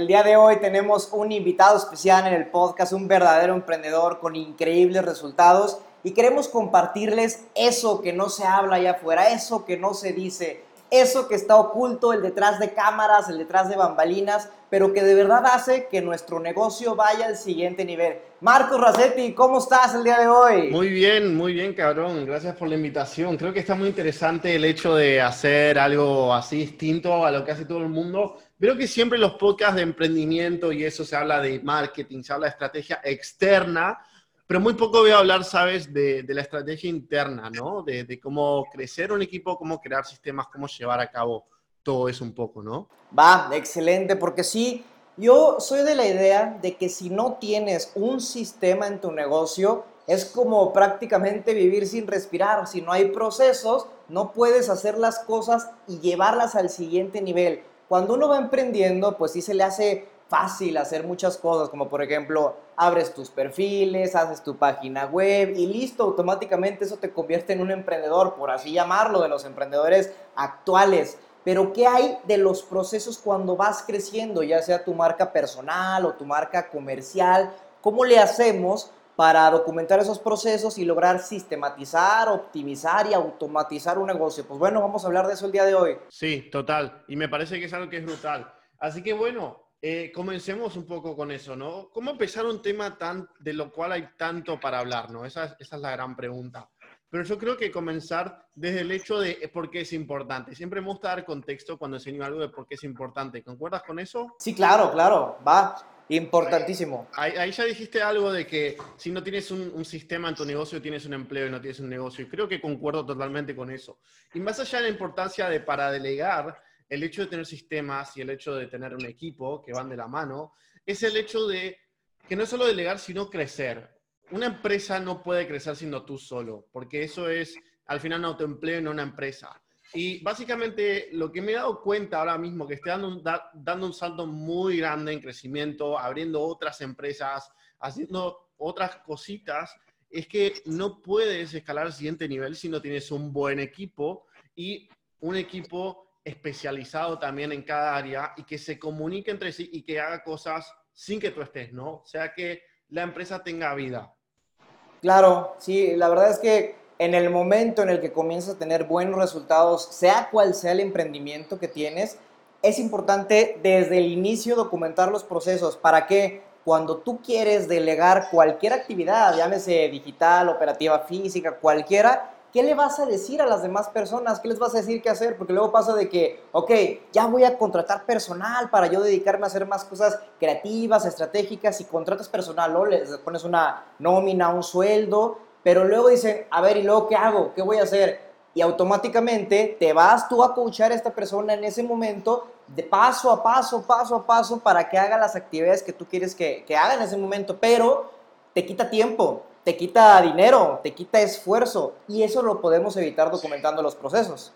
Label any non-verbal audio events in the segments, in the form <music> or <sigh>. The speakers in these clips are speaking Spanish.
El día de hoy tenemos un invitado especial en el podcast, un verdadero emprendedor con increíbles resultados. Y queremos compartirles eso que no se habla allá afuera, eso que no se dice, eso que está oculto, el detrás de cámaras, el detrás de bambalinas, pero que de verdad hace que nuestro negocio vaya al siguiente nivel. Marcos Racetti, ¿cómo estás el día de hoy? Muy bien, muy bien, cabrón. Gracias por la invitación. Creo que está muy interesante el hecho de hacer algo así distinto a lo que hace todo el mundo. Creo que siempre los podcasts de emprendimiento y eso se habla de marketing, se habla de estrategia externa, pero muy poco voy a hablar, sabes, de, la estrategia interna, ¿no? De, cómo crecer un equipo, cómo crear sistemas, cómo llevar a cabo todo eso un poco, ¿no? Va, excelente, porque sí, yo soy de la idea de que si no tienes un sistema en tu negocio, es como prácticamente vivir sin respirar. Si no hay procesos, no puedes hacer las cosas y llevarlas al siguiente nivel. Cuando uno va emprendiendo, pues sí se le hace fácil hacer muchas cosas, como por ejemplo, abres tus perfiles, haces tu página web y listo, automáticamente eso te convierte en un emprendedor, por así llamarlo, de los emprendedores actuales. Pero ¿qué hay de los procesos cuando vas creciendo, ya sea tu marca personal o tu marca comercial? ¿Cómo le hacemos para documentar esos procesos y lograr sistematizar, optimizar y automatizar un negocio? Pues bueno, vamos a hablar de eso el día de hoy. Sí, total. Y me parece que es algo que es brutal. Así que bueno, eh, comencemos un poco con eso, ¿no? ¿Cómo empezar un tema tan, de lo cual hay tanto para hablar, ¿no? Esa, esa es la gran pregunta. Pero yo creo que comenzar desde el hecho de por qué es importante. Siempre me gusta dar contexto cuando enseño algo de por qué es importante. ¿Concuerdas con eso? Sí, claro, claro. Va. Importantísimo. Ahí, ya dijiste algo de que si no tienes un, un, sistema en tu negocio, tienes un empleo y no tienes un negocio. Y creo que concuerdo totalmente con eso. Y más allá de la importancia de para delegar, el hecho de tener sistemas y el hecho de tener un equipo que van de la mano, es el hecho de que no es solo delegar, sino crecer. Una empresa no puede crecer siendo tú solo, porque eso es al final un autoempleo no una empresa. Y básicamente lo que me he dado cuenta ahora mismo, que estoy dando un, dando un salto muy grande en crecimiento, abriendo otras empresas, haciendo otras cositas, es que no puedes escalar al siguiente nivel si no tienes un buen equipo y un equipo especializado también en cada área y que se comunique entre sí y que haga cosas sin que tú estés, ¿no? O sea, que la empresa tenga vida. Claro, sí, la verdad es que en el momento en el que comienzas a tener buenos resultados, sea cual sea el emprendimiento que tienes, es importante desde el inicio documentar los procesos para que cuando tú quieres delegar cualquier actividad, llámese digital, operativa física, cualquiera, ¿qué le vas a decir a las demás personas? ¿Qué les vas a decir qué hacer? Porque luego pasa de que, ok, ya voy a contratar personal para yo dedicarme a hacer más cosas creativas, estratégicas, y contratas personal, ¿no? Les pones una nómina, un sueldo, pero luego dicen, a ver, ¿y luego qué hago? ¿Qué voy a hacer? Y automáticamente te vas tú a coachar a esta persona en ese momento, de paso a paso, paso a paso, para que haga las actividades que tú quieres que, que haga en ese momento, pero te quita tiempo, te quita dinero, te quita esfuerzo y eso lo podemos evitar documentando los procesos.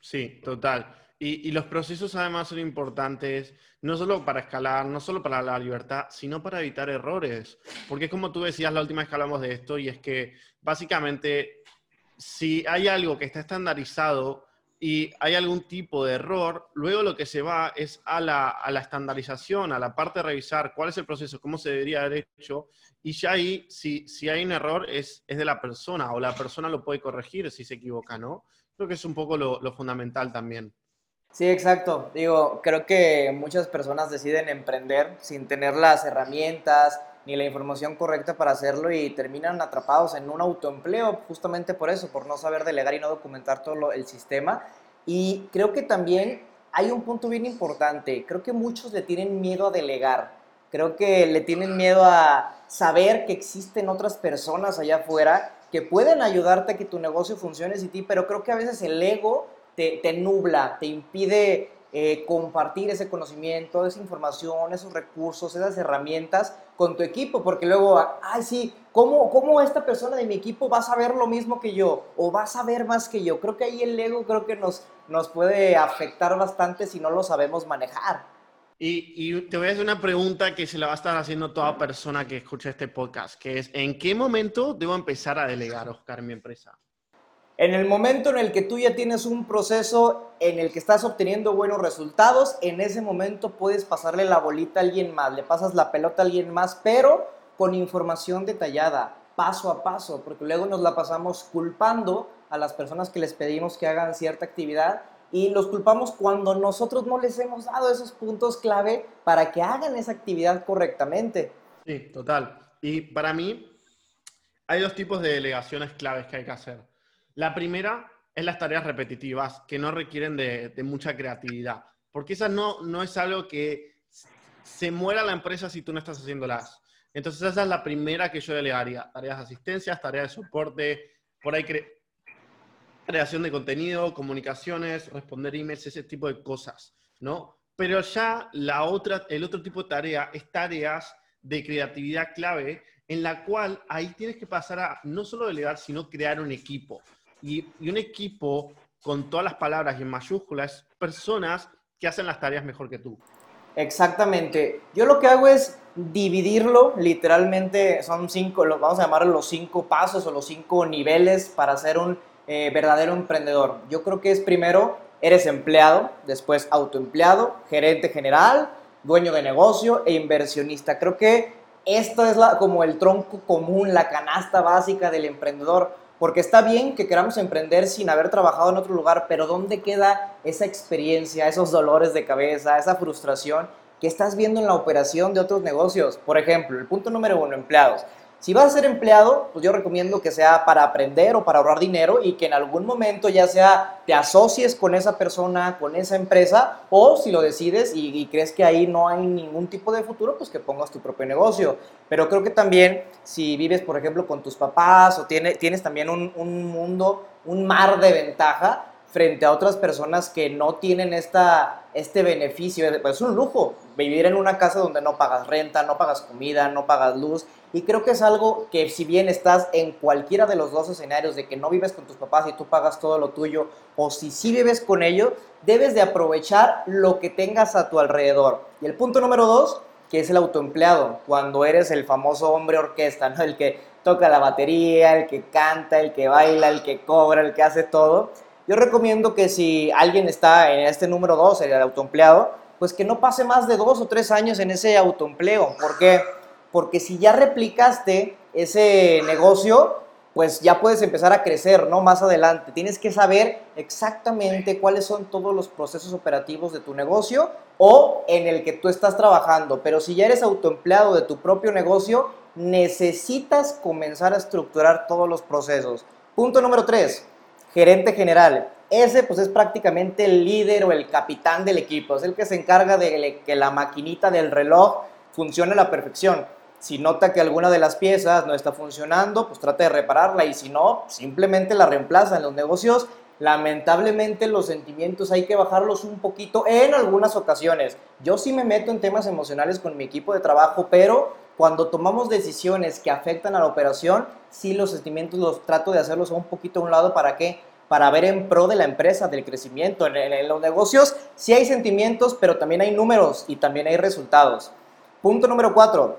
Sí, total. Y, los procesos además son importantes no solo para escalar, no solo para la libertad, sino para evitar errores. Porque como tú decías la última vez que hablamos de esto, y es que básicamente si hay algo que está estandarizado, y hay algún tipo de error, luego lo que se va es a la, a la, estandarización, a la parte de revisar cuál es el proceso, cómo se debería haber hecho, y ya ahí, si, si hay un error, es, es de la persona, o la persona lo puede corregir si se equivoca, ¿no? Creo que es un poco lo, lo fundamental también. Sí, exacto. Digo, creo que muchas personas deciden emprender sin tener las herramientas ni la información correcta para hacerlo y terminan atrapados en un autoempleo justamente por eso, por no saber delegar y no documentar todo el sistema. Y creo que también hay un punto bien importante. Creo que muchos le tienen miedo a delegar. Creo que le tienen miedo a saber que existen otras personas allá afuera que pueden ayudarte a que tu negocio funcione sin ti, pero creo que a veces el ego te, te nubla, te impide eh, compartir ese conocimiento, esa información, esos recursos, esas herramientas con tu equipo, porque luego, ay, sí, ¿cómo, ¿cómo esta persona de mi equipo va a saber lo mismo que yo o va a saber más que yo? Creo que ahí el ego creo que nos, nos puede afectar bastante si no lo sabemos manejar. Y, y, te voy a hacer una pregunta que se la va a estar haciendo toda persona que escucha este podcast, que es, ¿en qué momento debo empezar a delegar, Oscar, mi empresa? En el momento en el que tú ya tienes un proceso en el que estás obteniendo buenos resultados, en ese momento puedes pasarle la bolita a alguien más, le pasas la pelota a alguien más, pero con información detallada, paso a paso, porque luego nos la pasamos culpando a las personas que les pedimos que hagan cierta actividad y los culpamos cuando nosotros no les hemos dado esos puntos clave para que hagan esa actividad correctamente. Sí, total. Y para mí hay dos tipos de delegaciones claves que hay que hacer. La primera es las tareas repetitivas que no requieren de, mucha creatividad, porque esa no, no es algo que se muera la empresa si tú no estás haciéndolas. Entonces esa es la primera que yo delegaría. Tareas de asistencia, tareas de soporte, por ahí creación de contenido, comunicaciones, responder emails, ese tipo de cosas, ¿no? Pero ya la otra, el otro tipo de tarea es tareas de creatividad clave en la cual ahí tienes que pasar a no solo delegar, sino crear un equipo. Y, un equipo con todas las palabras y en mayúsculas, personas que hacen las tareas mejor que tú. Exactamente. Yo lo que hago es dividirlo, literalmente son cinco, vamos a llamar los cinco pasos o los cinco niveles para ser un eh, verdadero emprendedor. Yo creo que es primero, eres empleado, después autoempleado, gerente general, dueño de negocio e inversionista. Creo que esto es como el tronco común, la canasta básica del emprendedor. Porque está bien que queramos emprender sin haber trabajado en otro lugar, pero ¿dónde queda esa experiencia, esos dolores de cabeza, esa frustración que estás viendo en la operación de otros negocios? Por ejemplo, el punto número uno, empleados. Si vas a ser empleado, pues yo recomiendo que sea para aprender o para ahorrar dinero y que en algún momento ya sea te asocies con esa persona, con esa empresa, o si lo decides y, crees que ahí no hay ningún tipo de futuro, pues que pongas tu propio negocio. Pero creo que también si vives, por ejemplo, con tus papás o tienes, también un, un mundo, un mar de ventaja, frente a otras personas que no tienen esta, este beneficio. Es un lujo vivir en una casa donde no pagas renta, no pagas comida, no pagas luz. Y creo que es algo que si bien estás en cualquiera de los dos escenarios de que no vives con tus papás y tú pagas todo lo tuyo, o si sí vives con ellos, debes de aprovechar lo que tengas a tu alrededor. Y el punto número dos, que es el autoempleado, cuando eres el famoso hombre orquesta, ¿no? El que toca la batería, el que canta, el que baila, el que cobra, el que hace todo yo recomiendo que si alguien está en este número 2, el autoempleado, pues que no pase más de dos o tres años en ese autoempleo. ¿Por qué? Porque si ya replicaste ese negocio, pues ya puedes empezar a crecer, ¿no? Más adelante. Tienes que saber exactamente cuáles son todos los procesos operativos de tu negocio o en el que tú estás trabajando. Pero si ya eres autoempleado de tu propio negocio, necesitas comenzar a estructurar todos los procesos. Punto número 3 gerente general. Ese pues es prácticamente el líder o el capitán del equipo, es el que se encarga de que la maquinita del reloj funcione a la perfección. Si nota que alguna de las piezas no está funcionando, pues trata de repararla y si no, simplemente la reemplaza. En los negocios, lamentablemente los sentimientos hay que bajarlos un poquito en algunas ocasiones. Yo sí me meto en temas emocionales con mi equipo de trabajo, pero cuando tomamos decisiones que afectan a la operación, sí los sentimientos los trato de hacerlos un poquito a un lado para qué? Para ver en pro de la empresa, del crecimiento. En, los negocios sí hay sentimientos, pero también hay números y también hay resultados. Punto número cuatro,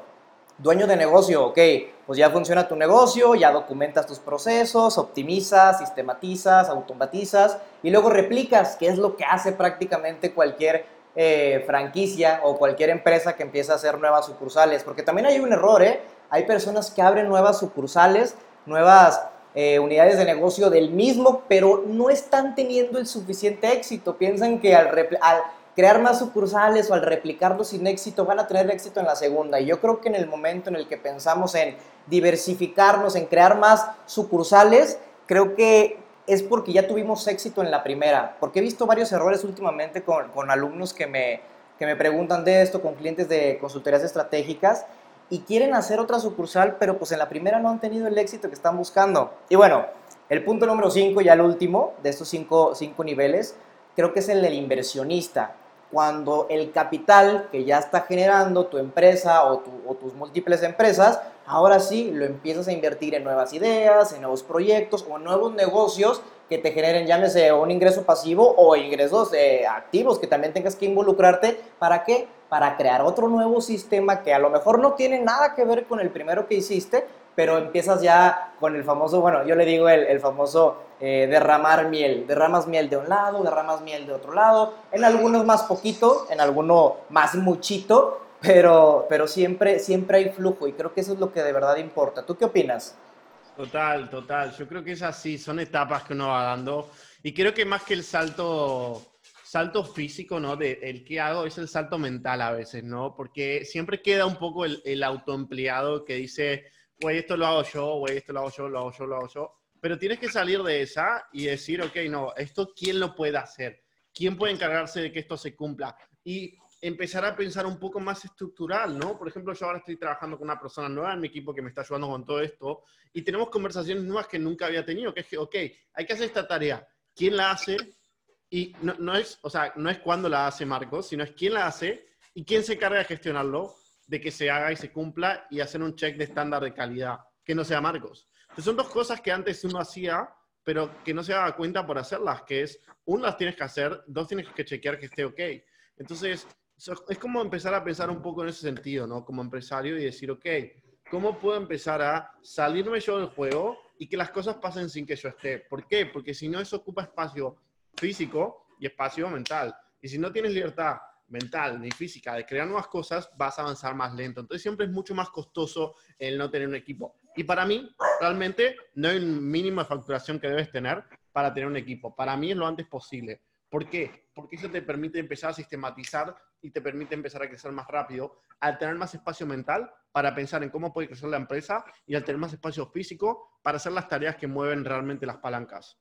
dueño de negocio, ok, pues ya funciona tu negocio, ya documentas tus procesos, optimizas, sistematizas, automatizas y luego replicas, que es lo que hace prácticamente cualquier eh, franquicia o cualquier empresa que empieza a hacer nuevas sucursales, porque también hay un error, ¿eh? Hay personas que abren nuevas sucursales, nuevas eh, unidades de negocio del mismo, pero no están teniendo el suficiente éxito. Piensan que al, al crear más sucursales o al replicarlo sin éxito van a tener éxito en la segunda. Y yo creo que en el momento en el que pensamos en diversificarnos, en crear más sucursales, creo que es porque ya tuvimos éxito en la primera, porque he visto varios errores últimamente con, con alumnos que me, que me preguntan de esto, con clientes de consultorías estratégicas, y quieren hacer otra sucursal, pero pues en la primera no han tenido el éxito que están buscando. Y bueno, el punto número 5, ya el último de estos cinco, cinco niveles, creo que es el del inversionista. Cuando el capital que ya está generando tu empresa o tus múltiples empresas ahora sí lo empiezas a invertir en nuevas ideas, en nuevos proyectos o nuevos negocios que te generen, llámese un ingreso pasivo o ingresos eh, activos que también tengas que involucrarte. ¿Para qué? para crear otro nuevo sistema que a lo mejor no tiene nada que ver con el primero que hiciste, pero empiezas ya con el famoso, bueno, yo le digo el, famoso eh, derramar miel. Derramas miel de un lado, derramas miel de otro lado, en algunos más poquito, en alguno más muchito, pero, pero siempre, siempre hay flujo y creo que eso es lo que de verdad importa. ¿Tú qué opinas? Total, total. Yo creo que es así, son etapas que uno va dando y creo que más que el salto salto físico, ¿no? De el que hago es el salto mental a veces, ¿no? Porque siempre queda un poco el, el autoempleado que dice, güey, esto lo hago yo, güey, esto lo hago yo, lo hago yo, lo hago yo. Pero tienes que salir de esa y decir, ok, no, esto quién lo puede hacer, quién puede encargarse de que esto se cumpla. Y empezar a pensar un poco más estructural, ¿no? Por ejemplo, yo ahora estoy trabajando con una persona nueva en mi equipo que me está ayudando con todo esto y tenemos conversaciones nuevas que nunca había tenido, que es que, ok, hay que hacer esta tarea. ¿Quién la hace? Y no, no es, o sea, no es cuándo la hace Marcos, sino es quién la hace y quién se encarga de gestionarlo de que se haga y se cumpla y hacer un check de estándar de calidad, que no sea Marcos. Entonces son dos cosas que antes uno hacía, pero que no se daba cuenta por hacerlas, que es, uno las tienes que hacer, dos tienes que chequear que esté ok. Entonces, es como empezar a pensar un poco en ese sentido, ¿no? Como empresario y decir, ok, ¿cómo puedo empezar a salirme yo del juego y que las cosas pasen sin que yo esté? ¿Por qué? Porque si no, eso ocupa espacio físico y espacio mental. Y si no tienes libertad mental ni física de crear nuevas cosas, vas a avanzar más lento. Entonces siempre es mucho más costoso el no tener un equipo. Y para mí, realmente, no hay un mínimo de facturación que debes tener para tener un equipo. Para mí es lo antes posible. ¿Por qué? Porque eso te permite empezar a sistematizar y te permite empezar a crecer más rápido, al tener más espacio mental para pensar en cómo puede crecer la empresa y al tener más espacio físico para hacer las tareas que mueven realmente las palancas.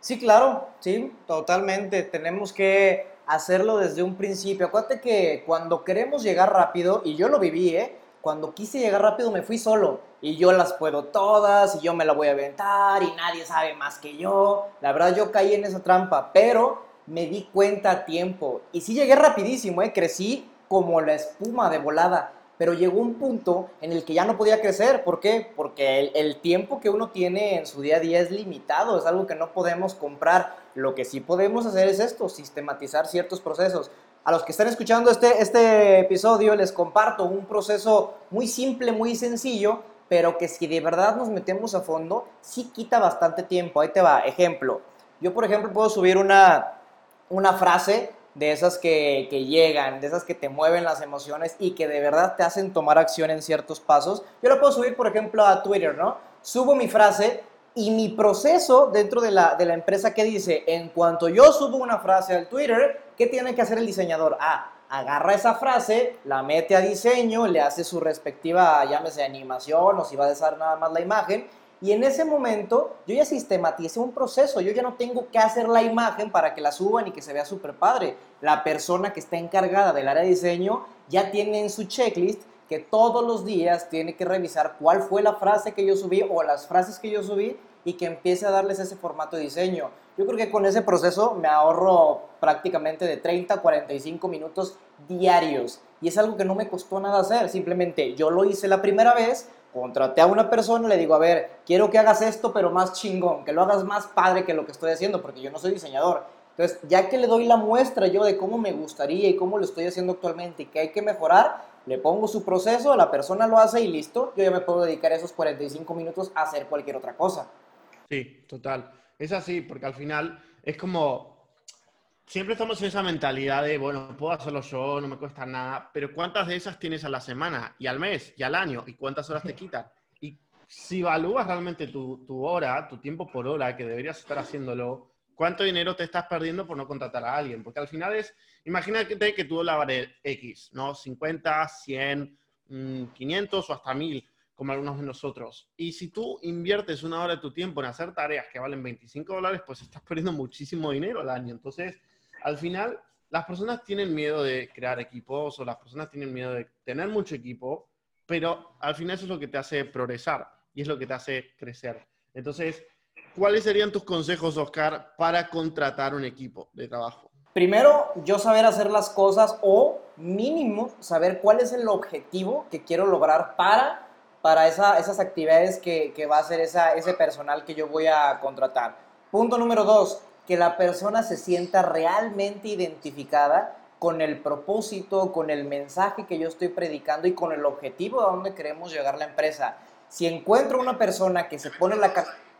Sí, claro, sí, totalmente. Tenemos que hacerlo desde un principio. Acuérdate que cuando queremos llegar rápido, y yo lo viví, ¿eh? Cuando quise llegar rápido me fui solo y yo las puedo todas y yo me la voy a aventar y nadie sabe más que yo. La verdad yo caí en esa trampa, pero me di cuenta a tiempo y sí llegué rapidísimo, ¿eh? Crecí como la espuma de volada pero llegó un punto en el que ya no podía crecer. ¿Por qué? Porque el, tiempo que uno tiene en su día a día es limitado, es algo que no podemos comprar. Lo que sí podemos hacer es esto, sistematizar ciertos procesos. A los que están escuchando este, este episodio les comparto un proceso muy simple, muy sencillo, pero que si de verdad nos metemos a fondo, sí quita bastante tiempo. Ahí te va, ejemplo. Yo, por ejemplo, puedo subir una, una frase de esas que, llegan, de esas que te mueven las emociones y que de verdad te hacen tomar acción en ciertos pasos. Yo lo puedo subir, por ejemplo, a Twitter, ¿no? Subo mi frase y mi proceso dentro de la, de la empresa que dice, en cuanto yo subo una frase al Twitter, ¿qué tiene que hacer el diseñador? Ah, agarra esa frase, la mete a diseño, le hace su respectiva, llámese animación o si va a desar nada más la imagen y en ese momento yo ya sistematicé un proceso, yo ya no tengo que hacer la imagen para que la suban y que se vea súper padre. La persona que está encargada del área de diseño ya tiene en su checklist que todos los días tiene que revisar cuál fue la frase que yo subí o las frases que yo subí y que empiece a darles ese formato de diseño. Yo creo que con ese proceso me ahorro prácticamente de 30 a 45 minutos diarios y es algo que no me costó nada hacer, simplemente yo lo hice la primera vez, contraté a una persona, le digo, a ver, quiero que hagas esto, pero más chingón, que lo hagas más padre que lo que estoy haciendo, porque yo no soy diseñador. Entonces, ya que le doy la muestra yo de cómo me gustaría y cómo lo estoy haciendo actualmente y que hay que mejorar, le pongo su proceso, la persona lo hace y listo, yo ya me puedo dedicar esos 45 minutos a hacer cualquier otra cosa. Sí, total. Es así, porque al final es como siempre estamos en esa mentalidad de, bueno, puedo hacerlo yo, no me cuesta nada, pero ¿cuántas de esas tienes a la semana y al mes y al año? ¿Y cuántas horas te <laughs> quitan? Y si evalúas realmente tu, tu hora, tu tiempo por hora, que deberías estar haciéndolo, ¿cuánto dinero te estás perdiendo por no contratar a alguien? Porque al final es, imagínate que tú la vale X, ¿no? 50, 100, 500 o hasta 1000 como algunos de nosotros. Y si tú inviertes una hora de tu tiempo en hacer tareas que valen 25 dólares, pues estás perdiendo muchísimo dinero al año. Entonces, al final las personas tienen miedo de crear equipos o las personas tienen miedo de tener mucho equipo, pero al final eso es lo que te hace progresar y es lo que te hace crecer. Entonces, ¿cuáles serían tus consejos, Oscar, para contratar un equipo de trabajo? Primero, yo saber hacer las cosas o mínimo saber cuál es el objetivo que quiero lograr para, para esas actividades que, va a hacer ese personal que yo voy a contratar. Punto número dos, que la persona se sienta realmente identificada con el propósito, con el mensaje que yo estoy predicando y con el objetivo a donde queremos llegar la empresa. Si encuentro una persona que se pone la...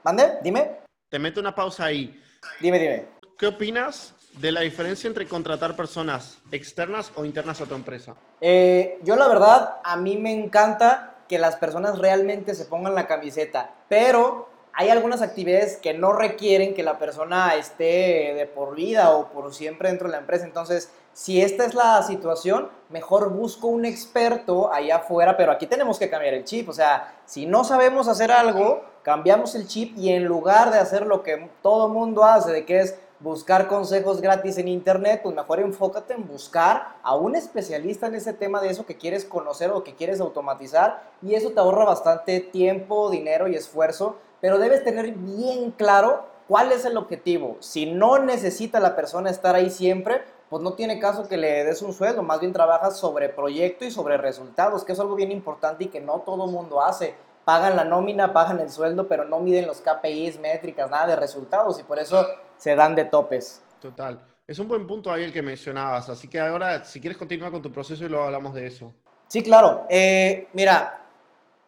¿Mande? Dime. Te meto una pausa ahí. Dime, dime. ¿Qué opinas de la diferencia entre contratar personas externas o internas a tu empresa? Eh, yo la verdad, a mí me encanta que las personas realmente se pongan la camiseta, pero hay algunas actividades que no requieren que la persona esté de por vida o por siempre dentro de la empresa. Entonces, si esta es la situación, mejor busco un experto allá afuera, pero aquí tenemos que cambiar el chip. O sea, si no sabemos hacer algo, cambiamos el chip y en lugar de hacer lo que todo mundo hace, de que es buscar consejos gratis en internet, pues mejor enfócate en buscar a un especialista en ese tema de eso que quieres conocer o que quieres automatizar y eso te ahorra bastante tiempo, dinero y esfuerzo, pero debes tener bien claro cuál es el objetivo. Si no necesita la persona estar ahí siempre, pues no tiene caso que le des un sueldo, más bien trabajas sobre proyecto y sobre resultados, que es algo bien importante y que no todo mundo hace. Pagan la nómina, pagan el sueldo, pero no miden los KPIs, métricas, nada de resultados y por eso se dan de topes. Total. Es un buen punto ahí el que mencionabas, así que ahora si quieres continuar con tu proceso y luego hablamos de eso. Sí, claro. Eh, mira,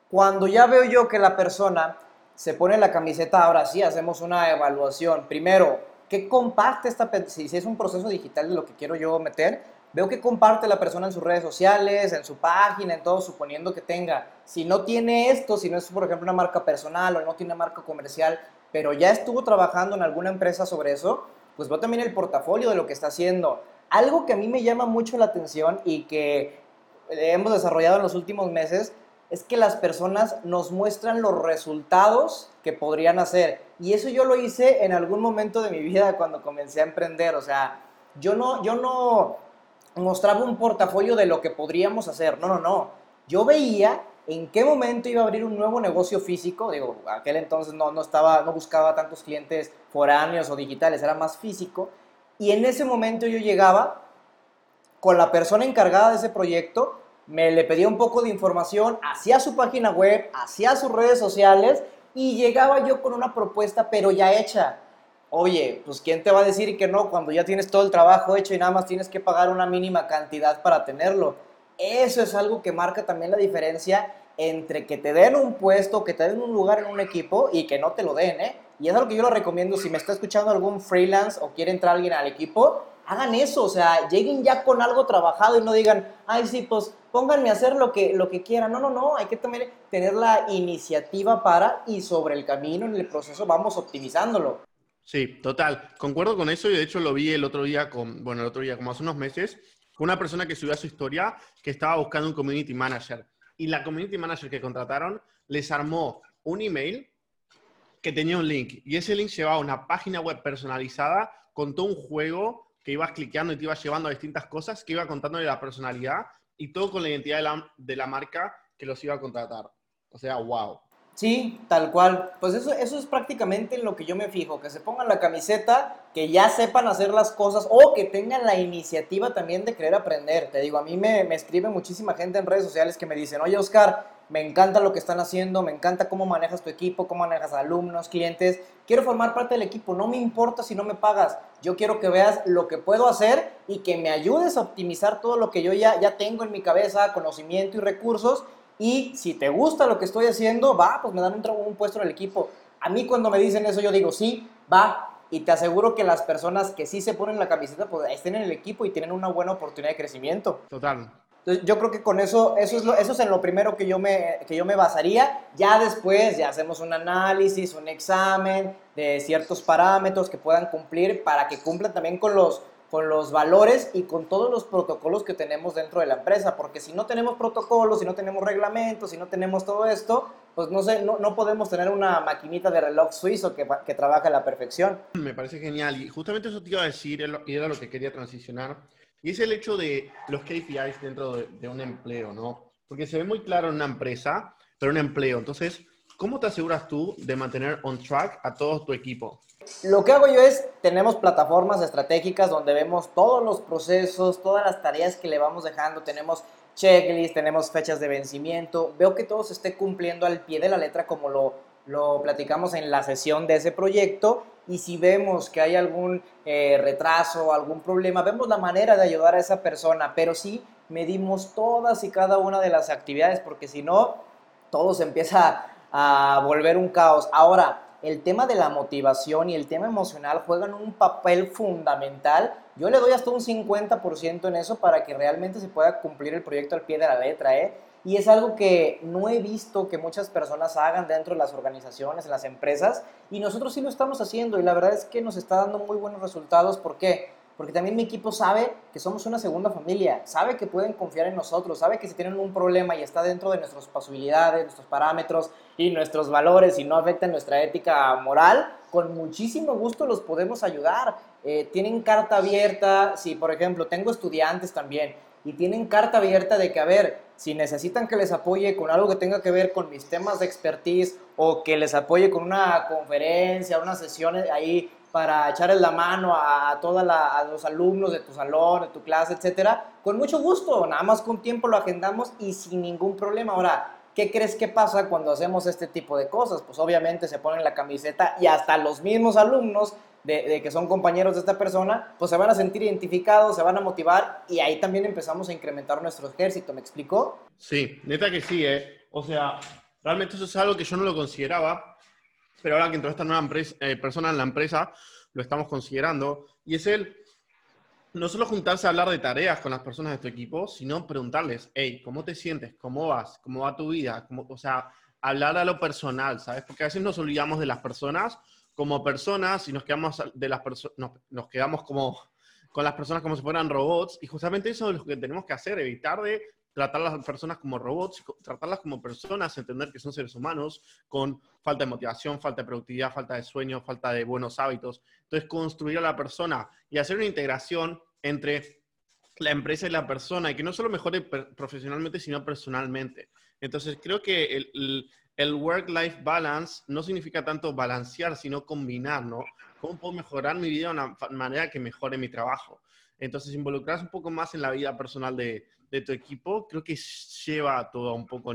cuando ya veo yo que la persona se pone la camiseta, ahora sí hacemos una evaluación. Primero, ¿qué comparte esta si es un proceso digital de lo que quiero yo meter? Veo que comparte la persona en sus redes sociales, en su página, en todo, suponiendo que tenga. Si no tiene esto, si no es, por ejemplo, una marca personal o no tiene marca comercial, pero ya estuvo trabajando en alguna empresa sobre eso, pues veo también el portafolio de lo que está haciendo. Algo que a mí me llama mucho la atención y que hemos desarrollado en los últimos meses es que las personas nos muestran los resultados que podrían hacer. Y eso yo lo hice en algún momento de mi vida cuando comencé a emprender. O sea, yo no, yo no mostraba un portafolio de lo que podríamos hacer. No, no, no. Yo veía en qué momento iba a abrir un nuevo negocio físico. Digo, aquel entonces no, no, estaba, no buscaba tantos clientes foráneos o digitales, era más físico. Y en ese momento yo llegaba con la persona encargada de ese proyecto, me le pedía un poco de información, hacía su página web, hacía sus redes sociales y llegaba yo con una propuesta, pero ya hecha. Oye, pues ¿quién te va a decir que no cuando ya tienes todo el trabajo hecho y nada más tienes que pagar una mínima cantidad para tenerlo? Eso es algo que marca también la diferencia entre que te den un puesto, que te den un lugar en un equipo y que no te lo den, ¿eh? Y es algo que yo lo recomiendo si me está escuchando algún freelance o quiere entrar alguien al equipo, hagan eso, o sea, lleguen ya con algo trabajado y no digan, ay, sí, pues pónganme a hacer lo que, lo que quieran. No, no, no, hay que también tener la iniciativa para y sobre el camino, en el proceso, vamos optimizándolo. Sí, total, concuerdo con eso y de hecho lo vi el otro día, con, bueno, el otro día, como hace unos meses, una persona que subió a su historia que estaba buscando un community manager. Y la community manager que contrataron les armó un email que tenía un link. Y ese link llevaba a una página web personalizada con todo un juego que ibas cliqueando y te ibas llevando a distintas cosas, que iba contándole la personalidad y todo con la identidad de la, de la marca que los iba a contratar. O sea, wow. Sí, tal cual. Pues eso, eso es prácticamente en lo que yo me fijo, que se pongan la camiseta, que ya sepan hacer las cosas o que tengan la iniciativa también de querer aprender. Te digo, a mí me, me escribe muchísima gente en redes sociales que me dicen, oye Oscar, me encanta lo que están haciendo, me encanta cómo manejas tu equipo, cómo manejas alumnos, clientes, quiero formar parte del equipo, no me importa si no me pagas, yo quiero que veas lo que puedo hacer y que me ayudes a optimizar todo lo que yo ya, ya tengo en mi cabeza, conocimiento y recursos y si te gusta lo que estoy haciendo, va, pues me dan un, un puesto en el equipo. A mí cuando me dicen eso, yo digo, sí, va. Y te aseguro que las personas que sí se ponen la camiseta, pues estén en el equipo y tienen una buena oportunidad de crecimiento. Total. Entonces, yo creo que con eso, eso es, lo, eso es en lo primero que yo, me, que yo me basaría. Ya después, ya hacemos un análisis, un examen de ciertos parámetros que puedan cumplir para que cumplan también con los, con los valores y con todos los protocolos que tenemos dentro de la empresa, porque si no tenemos protocolos, si no tenemos reglamentos, si no tenemos todo esto, pues no sé, no, no podemos tener una maquinita de reloj suizo que, que trabaja a la perfección. Me parece genial y justamente eso te iba a decir y era lo que quería transicionar, y es el hecho de los KPIs dentro de, de un empleo, ¿no? Porque se ve muy claro en una empresa, pero un empleo, entonces, ¿cómo te aseguras tú de mantener on track a todo tu equipo? Lo que hago yo es, tenemos plataformas estratégicas donde vemos todos los procesos, todas las tareas que le vamos dejando, tenemos checklist, tenemos fechas de vencimiento, veo que todo se esté cumpliendo al pie de la letra como lo, lo platicamos en la sesión de ese proyecto. Y si vemos que hay algún eh, retraso, algún problema, vemos la manera de ayudar a esa persona, pero sí medimos todas y cada una de las actividades, porque si no, todo se empieza a volver un caos. Ahora, el tema de la motivación y el tema emocional juegan un papel fundamental. Yo le doy hasta un 50% en eso para que realmente se pueda cumplir el proyecto al pie de la letra, ¿eh? Y es algo que no he visto que muchas personas hagan dentro de las organizaciones, en las empresas, y nosotros sí lo estamos haciendo y la verdad es que nos está dando muy buenos resultados. ¿Por qué? Porque también mi equipo sabe que somos una segunda familia, sabe que pueden confiar en nosotros, sabe que si tienen un problema y está dentro de nuestras posibilidades, nuestros parámetros y nuestros valores y no afecta nuestra ética moral, con muchísimo gusto los podemos ayudar. Eh, tienen carta abierta, si por ejemplo tengo estudiantes también y tienen carta abierta de que, a ver, si necesitan que les apoye con algo que tenga que ver con mis temas de expertise o que les apoye con una conferencia, una sesión ahí para echarles la mano a, todos los alumnos de tu salón, de tu clase, etcétera, con mucho gusto, nada más con tiempo lo agendamos y sin ningún problema. Ahora, ¿qué crees que pasa cuando hacemos este tipo de cosas? Pues obviamente se ponen la camiseta y hasta los mismos alumnos de, que son compañeros de esta persona, pues se van a sentir identificados, se van a motivar y ahí también empezamos a incrementar nuestro ejército, ¿me explico? Sí, neta que sí, ¿eh? O sea, realmente eso es algo que yo no lo consideraba, pero ahora que entró esta nueva eh, persona en la empresa, lo estamos considerando, y es el no solo juntarse a hablar de tareas con las personas de tu equipo, sino preguntarles, hey, ¿cómo te sientes? ¿Cómo vas? ¿Cómo va tu vida? o sea, hablar a lo personal, ¿sabes? Porque a veces nos olvidamos de las personas como personas y nos quedamos, de las nos, quedamos como con las personas como si fueran robots y justamente eso es lo que tenemos que hacer, evitar de tratar a las personas como robots, tratarlas como personas, entender que son seres humanos con falta de motivación, falta de productividad, falta de sueño, falta de buenos hábitos. Entonces, construir a la persona y hacer una integración entre la empresa y la persona y que no solo mejore profesionalmente, sino personalmente. Entonces, creo que el, el work-life balance no significa tanto balancear, sino combinar, ¿no? ¿Cómo puedo mejorar mi vida de una manera que mejore mi trabajo? Entonces, involucrarse un poco más en la vida personal de, tu equipo, creo que lleva todo a un poco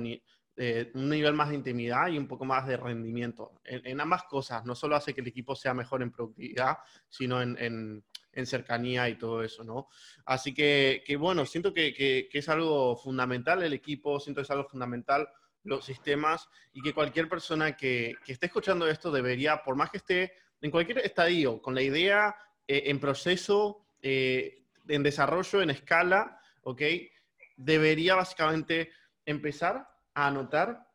eh, un nivel más de intimidad y un poco más de rendimiento. En, ambas cosas, no solo hace que el equipo sea mejor en productividad, sino en, cercanía y todo eso, ¿no? Así que, bueno, siento que, que, es algo fundamental el equipo, siento que es algo fundamental los sistemas y que cualquier persona que, esté escuchando esto debería, por más que esté en cualquier estadio, con la idea eh, en proceso, eh, en desarrollo, en escala, ¿ok? Debería básicamente empezar a anotar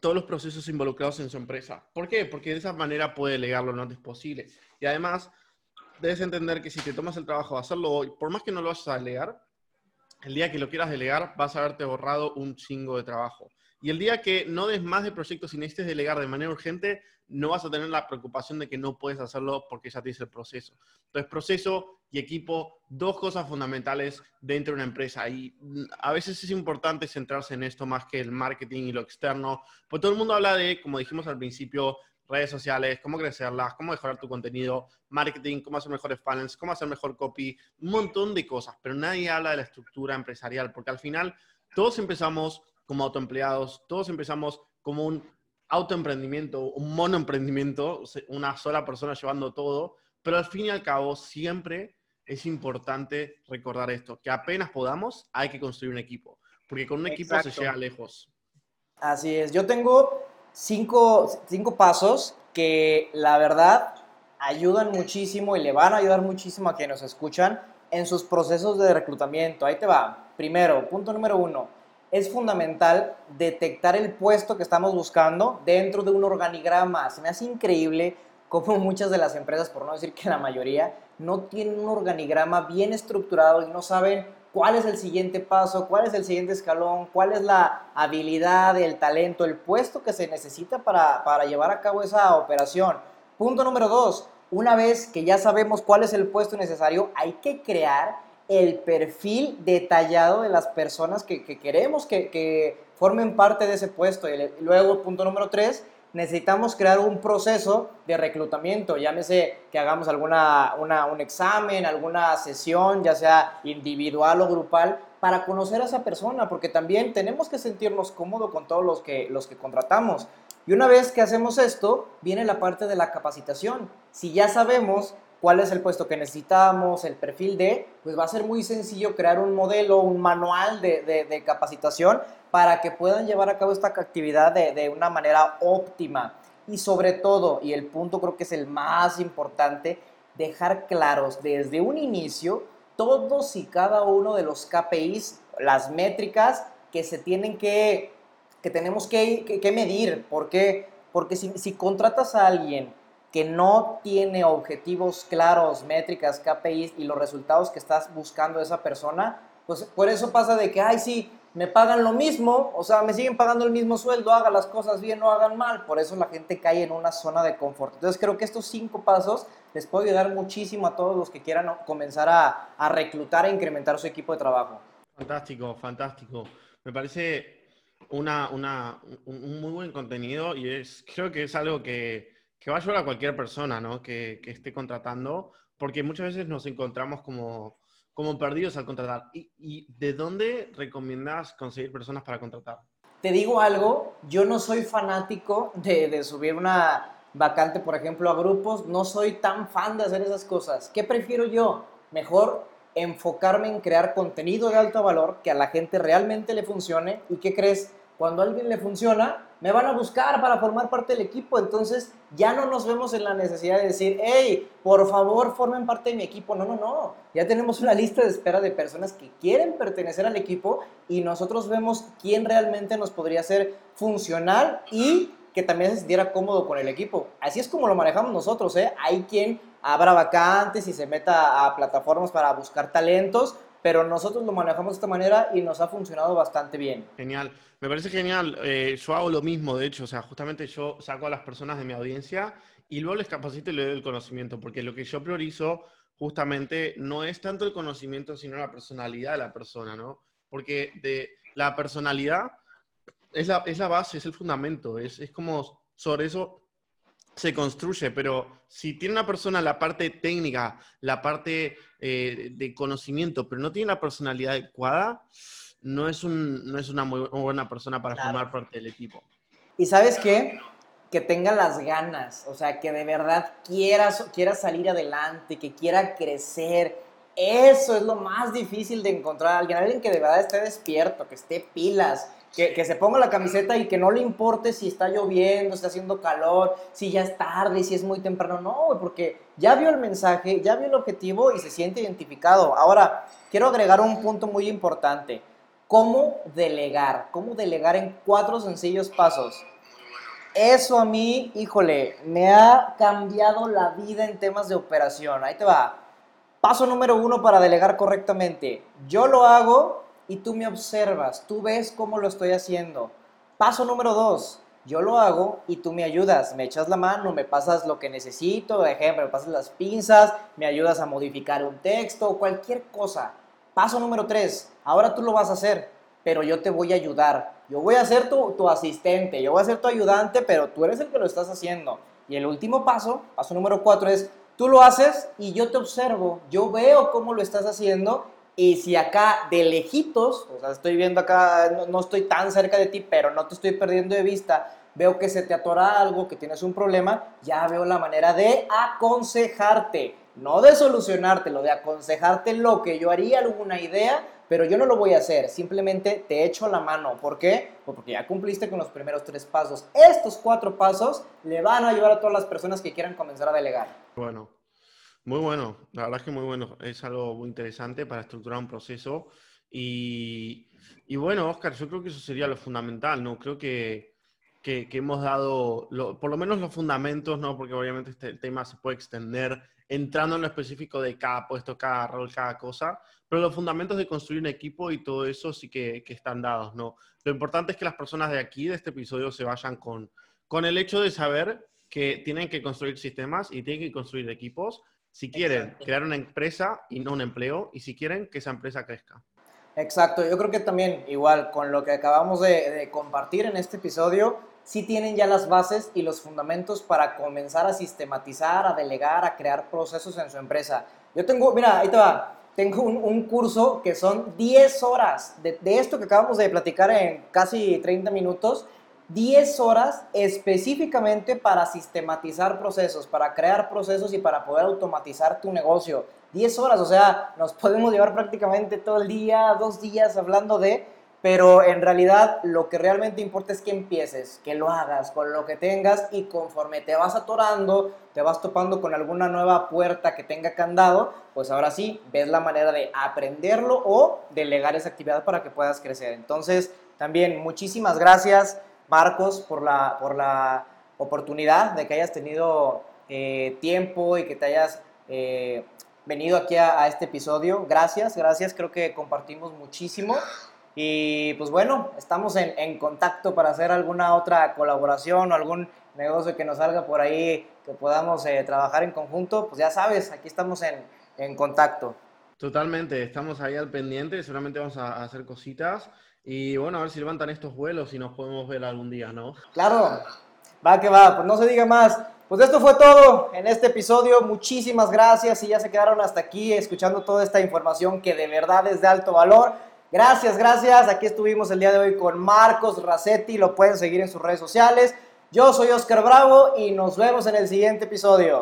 todos los procesos involucrados en su empresa. ¿Por qué? Porque de esa manera puede delegarlo lo antes posible. Y además, debes entender que si te tomas el trabajo de hacerlo hoy, por más que no lo vayas a delegar, el día que lo quieras delegar, vas a haberte borrado un chingo de trabajo. Y el día que no des más de proyectos y necesites delegar de manera urgente, no vas a tener la preocupación de que no puedes hacerlo porque ya tienes el proceso. Entonces, proceso y equipo, dos cosas fundamentales dentro de una empresa. Y a veces es importante centrarse en esto más que el marketing y lo externo. Porque todo el mundo habla de, como dijimos al principio, redes sociales, cómo crecerlas, cómo mejorar tu contenido, marketing, cómo hacer mejores funnels, cómo hacer mejor copy, un montón de cosas, pero nadie habla de la estructura empresarial, porque al final todos empezamos como autoempleados, todos empezamos como un autoemprendimiento, un monoemprendimiento, una sola persona llevando todo, pero al fin y al cabo siempre es importante recordar esto, que apenas podamos hay que construir un equipo, porque con un equipo se llega lejos. Así es, yo tengo cinco, cinco pasos que la verdad ayudan muchísimo y le van a ayudar muchísimo a quienes nos escuchan en sus procesos de reclutamiento. Ahí te va. Primero, punto número uno es fundamental detectar el puesto que estamos buscando dentro de un organigrama. Se me hace increíble cómo <laughs> muchas de las empresas, por no decir que la mayoría, no tienen un organigrama bien estructurado y no saben cuál es el siguiente paso, cuál es el siguiente escalón, cuál es la habilidad, el talento, el puesto que se necesita para, para llevar a cabo esa operación. Punto número dos, una vez que ya sabemos cuál es el puesto necesario, hay que crear el perfil detallado de las personas que, queremos que, formen parte de ese puesto. Y luego, punto número tres, necesitamos crear un proceso de reclutamiento, llámese que hagamos alguna, un examen, alguna sesión, ya sea individual o grupal, para conocer a esa persona, porque también tenemos que sentirnos cómodos con todos los que, los que contratamos. Y una vez que hacemos esto, viene la parte de la capacitación. Si ya sabemos cuál es el puesto que necesitamos, el perfil de, pues va a ser muy sencillo crear un modelo, un manual de, capacitación para que puedan llevar a cabo esta actividad de, de una manera óptima. Y sobre todo, y el punto creo que es el más importante, dejar claros desde un inicio todos y cada uno de los KPIs, las métricas que se tienen que, que tenemos que, que, medir. ¿Por qué? Porque si, si contratas a alguien que no tiene objetivos claros, métricas, KPIs y los resultados que estás buscando de esa persona, pues por eso pasa de que, ay, sí, me pagan lo mismo, o sea, me siguen pagando el mismo sueldo, haga las cosas bien, no hagan mal. Por eso la gente cae en una zona de confort. Entonces creo que estos cinco pasos les puede ayudar muchísimo a todos los que quieran comenzar a, a reclutar e incrementar su equipo de trabajo. Fantástico, fantástico. Me parece una, una, un muy buen contenido y es, creo que es algo que que va a ayudar a cualquier persona ¿no? que, que, esté contratando, porque muchas veces nos encontramos como, como perdidos al contratar. ¿Y, ¿Y, de dónde recomiendas conseguir personas para contratar? Te digo algo, yo no soy fanático de, de subir una vacante, por ejemplo, a grupos, no soy tan fan de hacer esas cosas. ¿Qué prefiero yo? Mejor enfocarme en crear contenido de alto valor que a la gente realmente le funcione. ¿Y qué crees? Cuando a alguien le funciona, me van a buscar para formar parte del equipo. Entonces ya no nos vemos en la necesidad de decir, hey, por favor, formen parte de mi equipo. No, no, no. Ya tenemos una lista de espera de personas que quieren pertenecer al equipo y nosotros vemos quién realmente nos podría ser funcional y que también se sintiera cómodo con el equipo. Así es como lo manejamos nosotros. ¿eh? Hay quien abra vacantes y se meta a plataformas para buscar talentos, pero nosotros lo manejamos de esta manera y nos ha funcionado bastante bien. Genial, me parece genial. Eh, yo hago lo mismo, de hecho, o sea, justamente yo saco a las personas de mi audiencia y luego les capacito y les doy el conocimiento, porque lo que yo priorizo justamente no es tanto el conocimiento, sino la personalidad de la persona, ¿no? Porque de la personalidad es la, es la base, es el fundamento, es, es como sobre eso se construye, pero si tiene una persona la parte técnica, la parte eh, de conocimiento, pero no tiene la personalidad adecuada, no es, un, no es una muy buena persona para formar parte del equipo. Y sabes qué? Que tenga las ganas, o sea, que de verdad quiera, quiera salir adelante, que quiera crecer. Eso es lo más difícil de encontrar. Alguien, alguien que de verdad esté despierto, que esté pilas, que, se ponga la camiseta y que no le importe si está lloviendo, está haciendo calor, si ya es tarde, si es muy temprano. No, porque ya vio el mensaje, ya vio el objetivo y se siente identificado. Ahora, quiero agregar un punto muy importante. ¿Cómo delegar? ¿Cómo delegar en cuatro sencillos pasos? Eso a mí, híjole, me ha cambiado la vida en temas de operación. Ahí te va. Paso número uno para delegar correctamente. Yo lo hago y tú me observas, tú ves cómo lo estoy haciendo. Paso número dos, yo lo hago y tú me ayudas, me echas la mano, me pasas lo que necesito, por ejemplo, me pasas las pinzas, me ayudas a modificar un texto, cualquier cosa. Paso número tres, ahora tú lo vas a hacer, pero yo te voy a ayudar. Yo voy a ser tu, tu asistente, yo voy a ser tu ayudante, pero tú eres el que lo estás haciendo. Y el último paso, paso número cuatro, es tú lo haces y yo te observo, yo veo cómo lo estás haciendo y si acá de lejitos, o sea, estoy viendo acá, no, estoy tan cerca de ti, pero no te estoy perdiendo de vista, veo que se te atora algo, que tienes un problema, ya veo la manera de aconsejarte, no de solucionártelo, de aconsejarte lo que yo haría, alguna idea, pero yo no lo voy a hacer, simplemente te echo la mano. ¿Por qué? Pues porque ya cumpliste con los primeros tres pasos. Estos cuatro pasos le van a ayudar a todas las personas que quieran comenzar a delegar. Bueno, muy bueno, la verdad es que muy bueno. Es algo muy interesante para estructurar un proceso. Y, y bueno, Oscar, yo creo que eso sería lo fundamental, ¿no? Creo que, que, hemos dado, por lo menos los fundamentos, ¿no? Porque obviamente este tema se puede extender entrando en lo específico de cada puesto, cada rol, cada cosa, pero los fundamentos de construir un equipo y todo eso sí que, que están dados, ¿no? Lo importante es que las personas de aquí, de este episodio, se vayan con, con el hecho de saber que tienen que construir sistemas y tienen que construir equipos si quieren crear una empresa y no un empleo, y si quieren que esa empresa crezca. Exacto, yo creo que también igual con lo que acabamos de, compartir en este episodio, sí tienen ya las bases y los fundamentos para comenzar a sistematizar, a delegar, a crear procesos en su empresa. Yo tengo, mira, ahí te va, tengo un, curso que son 10 horas de, de, esto que acabamos de platicar en casi 30 minutos 10 horas específicamente para sistematizar procesos, para crear procesos y para poder automatizar tu negocio. 10 horas, o sea, nos podemos llevar prácticamente todo el día, dos días hablando de, pero en realidad lo que realmente importa es que empieces, que lo hagas con lo que tengas y conforme te vas atorando, te vas topando con alguna nueva puerta que tenga candado, pues ahora sí, ves la manera de aprenderlo o delegar esa actividad para que puedas crecer. Entonces, también muchísimas gracias Marcos, por la, por la oportunidad de que hayas tenido eh, tiempo y que te hayas eh, venido aquí a, este episodio. Gracias, gracias, creo que compartimos muchísimo. Y pues bueno, estamos en, contacto para hacer alguna otra colaboración o algún negocio que nos salga por ahí, que podamos eh, trabajar en conjunto. Pues ya sabes, aquí estamos en, en contacto. Totalmente, estamos ahí al pendiente, seguramente vamos a hacer cositas. Y bueno, a ver si levantan estos vuelos y nos podemos ver algún día, ¿no? Claro, va que va, pues no se diga más. Pues esto fue todo en este episodio. Muchísimas gracias y ya se quedaron hasta aquí escuchando toda esta información que de verdad es de alto valor. Gracias, gracias. Aquí estuvimos el día de hoy con Marcos Racetti. Lo pueden seguir en sus redes sociales. Yo soy Oscar Bravo y nos vemos en el siguiente episodio.